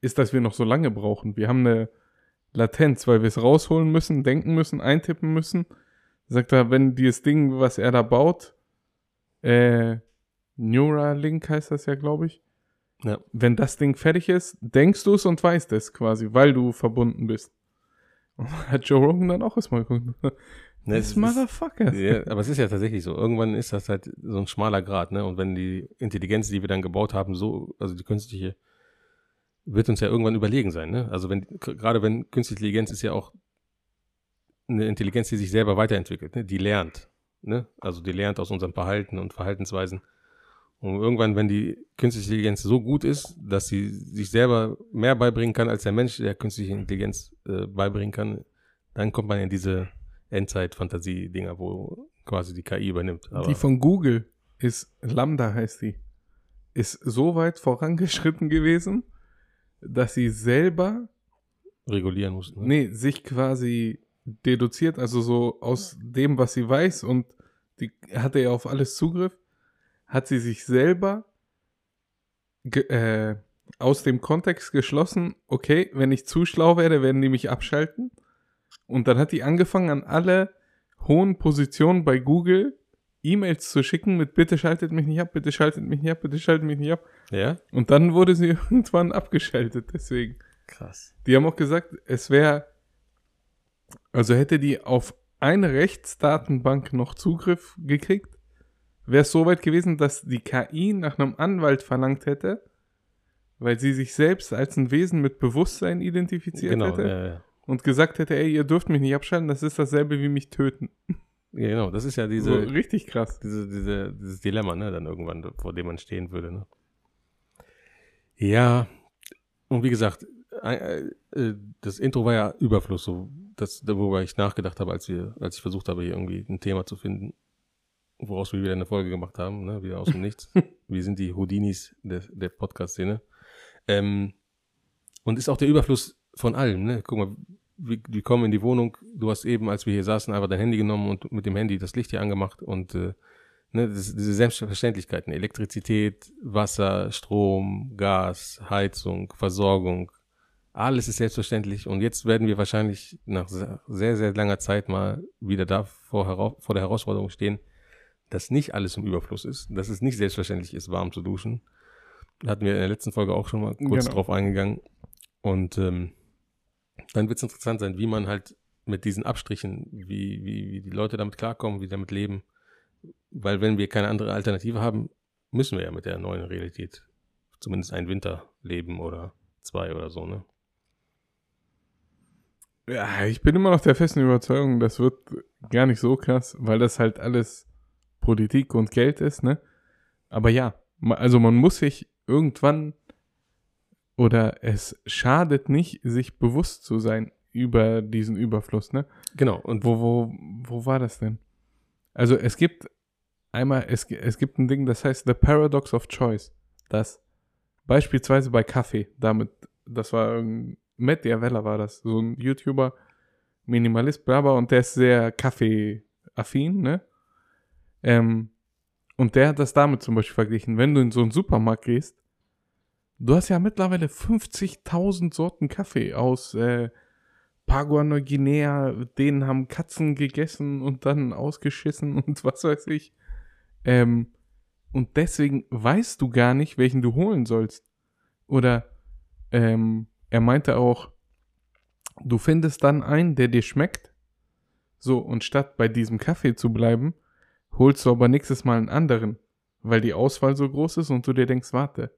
ist, dass wir noch so lange brauchen. Wir haben eine Latenz, weil wir es rausholen müssen, denken müssen, eintippen müssen. Sagt er, wenn dieses Ding, was er da baut, äh, Neuralink heißt das ja, glaube ich. Ja. Wenn das Ding fertig ist, denkst du es und weißt es quasi, weil du verbunden bist. Und hat Joe Rogan dann auch erstmal geguckt. Ne, das Motherfucker. Ja, aber es ist ja tatsächlich so. Irgendwann ist das halt so ein schmaler Grad, ne? Und wenn die Intelligenz, die wir dann gebaut haben, so, also die künstliche wird uns ja irgendwann überlegen sein. Ne? Also wenn gerade wenn künstliche Intelligenz ist ja auch eine Intelligenz, die sich selber weiterentwickelt, ne? die lernt. Ne? Also die lernt aus unserem Verhalten und Verhaltensweisen. Und irgendwann, wenn die künstliche Intelligenz so gut ist, dass sie sich selber mehr beibringen kann, als der Mensch der künstliche Intelligenz äh, beibringen kann, dann kommt man in diese Endzeit-Fantasie-Dinger, wo quasi die KI übernimmt. Die von Google ist, Lambda heißt die, ist so weit vorangeschritten gewesen, dass sie selber, regulieren muss. Ne? nee, sich quasi deduziert, also so aus dem, was sie weiß und die hatte ja auf alles Zugriff, hat sie sich selber äh, aus dem Kontext geschlossen, okay, wenn ich zu schlau werde, werden die mich abschalten. Und dann hat die angefangen, an alle hohen Positionen bei Google E-Mails zu schicken mit bitte schaltet mich nicht ab, bitte schaltet mich nicht ab, bitte schaltet mich nicht ab. Ja? Und dann wurde sie irgendwann abgeschaltet, deswegen. Krass. Die haben auch gesagt, es wäre, also hätte die auf eine Rechtsdatenbank noch Zugriff gekriegt, wäre es so weit gewesen, dass die KI nach einem Anwalt verlangt hätte, weil sie sich selbst als ein Wesen mit Bewusstsein identifiziert Genau, hätte ja, ja. Und gesagt hätte, ey, ihr dürft mich nicht abschalten, das ist dasselbe wie mich töten. ja, genau. Das ist ja so, diese, richtig krass. diese, diese, dieses Dilemma, ne, dann irgendwann, vor dem man stehen würde, ne? Ja, und wie gesagt, äh, äh, das Intro war ja Überfluss, so das, worüber ich nachgedacht habe, als wir, als ich versucht habe, hier irgendwie ein Thema zu finden, woraus wir wieder eine Folge gemacht haben, ne, wieder aus dem Nichts. wir sind die Houdinis der, der Podcast-Szene. Ähm, und ist auch der Überfluss von allem, ne? Guck mal, wir, wir kommen in die Wohnung, du hast eben, als wir hier saßen, einfach dein Handy genommen und mit dem Handy das Licht hier angemacht und äh, ne, das, diese Selbstverständlichkeiten, Elektrizität, Wasser, Strom, Gas, Heizung, Versorgung, alles ist selbstverständlich und jetzt werden wir wahrscheinlich nach se- sehr, sehr langer Zeit mal wieder da vor, vor der Herausforderung stehen, dass nicht alles im Überfluss ist, dass es nicht selbstverständlich ist, warm zu duschen. Da hatten wir in der letzten Folge auch schon mal kurz Genau. drauf eingegangen. Und ähm, dann wird es interessant sein, wie man halt mit diesen Abstrichen, wie, wie, wie die Leute damit klarkommen, wie die damit leben. Weil wenn wir keine andere Alternative haben, müssen wir ja mit der neuen Realität zumindest einen Winter leben oder zwei oder so, ne? Ja, ich bin immer noch der festen Überzeugung, das wird gar nicht so krass, weil das halt alles Politik und Geld ist, ne? Aber ja, also man muss sich irgendwann oder es schadet nicht, sich bewusst zu sein über diesen Überfluss, ne? Genau. Und Wo, wo, wo war das denn? Also es gibt einmal, es, es gibt ein Ding, das heißt The Paradox of Choice. Das beispielsweise bei Kaffee, damit, das war Matt Diavella war das, so ein YouTuber, Minimalist, bla bla, und der ist sehr Kaffee-affin, ne? Ähm, und der hat das damit zum Beispiel verglichen. Wenn du in so einen Supermarkt gehst, du hast ja mittlerweile 50.000 Sorten Kaffee aus äh, Papua-Neuguinea, denen haben Katzen gegessen und dann ausgeschissen und was weiß ich. Ähm, und deswegen weißt du gar nicht, welchen du holen sollst. Oder ähm, er meinte auch, du findest dann einen, der dir schmeckt. So, und statt bei diesem Kaffee zu bleiben, holst du aber nächstes Mal einen anderen, weil die Auswahl so groß ist und du dir denkst, warte,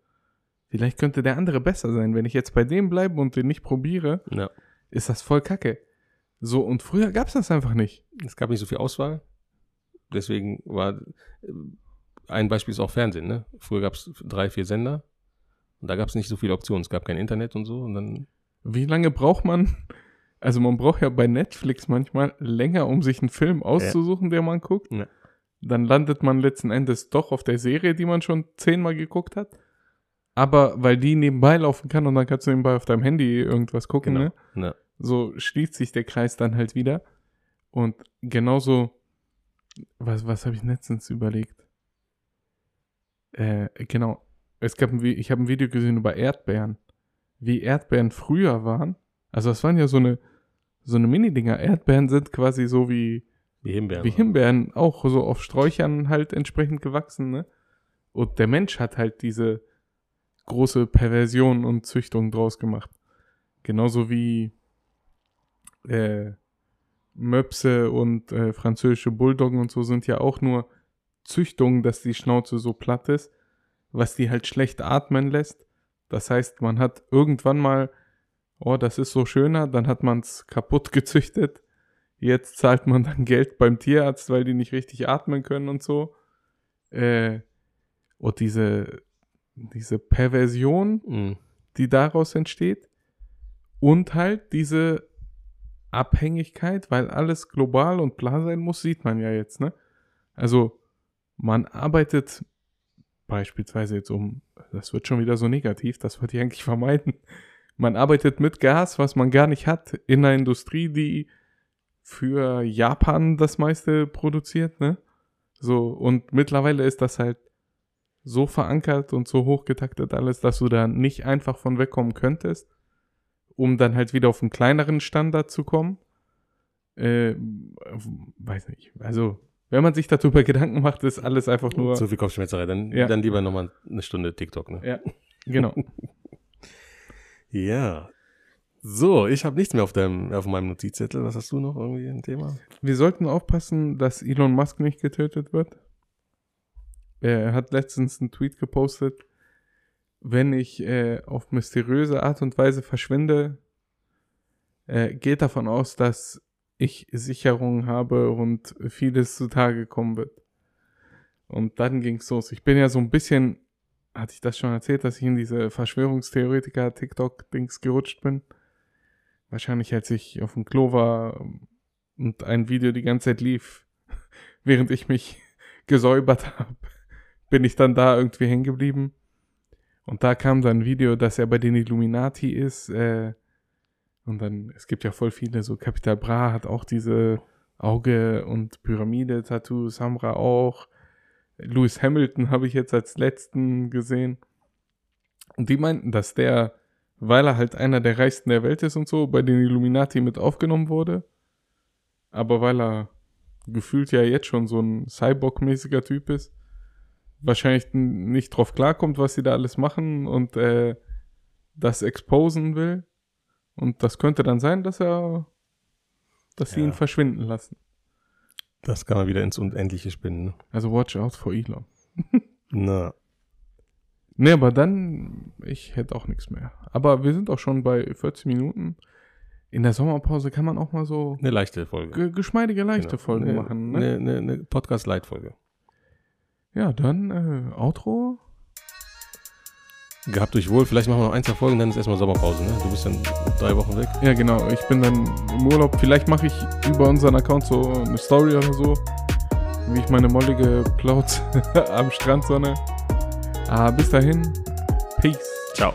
vielleicht könnte der andere besser sein. Wenn ich jetzt bei dem bleibe und den nicht probiere, ja, ist das voll kacke. So, und früher gab's das einfach nicht. es gab nicht so viel Auswahl. Deswegen war äh, ein Beispiel ist auch Fernsehen, ne? Früher gab es drei, vier Sender und da gab es nicht so viele Optionen. Es gab kein Internet und so und dann Wie lange braucht man? Also man braucht ja bei Netflix manchmal länger, um sich einen Film auszusuchen, der man guckt. Ja. Dann landet man letzten Endes doch auf der Serie, die man schon zehnmal geguckt hat. Aber weil die nebenbei laufen kann und dann kannst du nebenbei auf deinem Handy irgendwas gucken, genau. ne? Ja. so schließt sich der Kreis dann halt wieder. Und genauso, was, was habe ich letztens überlegt? Äh, genau. Es gab ein, ich habe ein Video gesehen über Erdbeeren. Wie Erdbeeren früher waren. Also das waren ja so eine, so eine Mini-Dinger. Erdbeeren sind quasi so wie, Wie Himbeeren. wie Himbeeren, auch so auf Sträuchern halt entsprechend gewachsen, ne? Und der Mensch hat halt diese große Perversion und Züchtung draus gemacht. Genauso wie äh, Möpse und äh, französische Bulldoggen und so sind ja auch nur Züchtungen, dass die Schnauze so platt ist, was die halt schlecht atmen lässt. Das heißt, man hat irgendwann mal, oh, das ist so schöner, dann hat man es kaputt gezüchtet. Jetzt zahlt man dann Geld beim Tierarzt, weil die nicht richtig atmen können und so. Äh, und diese, diese Perversion, Mhm. die daraus entsteht und halt diese Abhängigkeit, weil alles global und bla sein muss, sieht man ja jetzt, ne? Also man arbeitet beispielsweise jetzt um, das wird schon wieder so negativ, das würde ich eigentlich vermeiden. Man arbeitet mit Gas, was man gar nicht hat, in einer Industrie, die für Japan das meiste produziert, ne? So, und mittlerweile ist das halt so verankert und so hochgetaktet alles, dass du da nicht einfach von wegkommen könntest, um dann halt wieder auf einen kleineren Standard zu kommen. Äh, weiß nicht. Also, wenn man sich darüber Gedanken macht, ist alles einfach nur. Zu viel Kopfschmerzerei. Dann, Ja. dann lieber nochmal eine Stunde TikTok, ne? Ja, genau. Ja. So, ich habe nichts mehr auf, deinem, auf meinem Notizzettel. Was hast du noch irgendwie ein Thema? Wir sollten aufpassen, dass Elon Musk nicht getötet wird. Er hat letztens einen Tweet gepostet, wenn ich äh, auf mysteriöse Art und Weise verschwinde, äh, geht davon aus, dass ich Sicherungen habe und vieles zutage kommen wird. Und dann ging's los. Ich bin ja so ein bisschen, hatte ich das schon erzählt, dass ich in diese Verschwörungstheoretiker-TikTok-Dings gerutscht bin? Wahrscheinlich, als ich auf dem Klo war und ein Video die ganze Zeit lief, während ich mich gesäubert habe, bin ich dann da irgendwie hängen geblieben. Und da kam dann ein Video, dass er bei den Illuminati ist. Äh, und dann, es gibt ja voll viele, so Capital Bra hat auch diese Auge- und Pyramide-Tattoos, Samra auch. Lewis Hamilton habe ich jetzt als letzten gesehen. Und die meinten, dass der, weil er halt einer der reichsten der Welt ist und so, bei den Illuminati mit aufgenommen wurde. Aber weil er gefühlt ja jetzt schon so ein Cyborg-mäßiger Typ ist, wahrscheinlich nicht drauf klarkommt, was sie da alles machen und äh, das exposen will. Und das könnte dann sein, dass er, dass sie Ja. ihn verschwinden lassen. Das kann man wieder ins Unendliche spinnen. Ne? Also watch out for Elon. Na, Nee, aber dann, ich hätte auch nichts mehr. Aber wir sind auch schon bei 40 Minuten. In der Sommerpause kann man auch mal so eine leichte Folge. ge geschmeidige, leichte Genau. Folgen Eine- machen. Ne? Eine, eine Podcast-Light-Folge. Ja, dann äh, Outro. Gehabt euch wohl. Vielleicht machen wir noch ein, zwei Folgen, dann ist erstmal Sommerpause. Ne? Du bist dann drei Wochen weg. Ja, genau. Ich bin dann im Urlaub. Vielleicht mache ich über unseren Account so eine Story oder so. Wie ich meine mollige Clouds am Strand sonne. Ah, bis dahin. Peace. Ciao.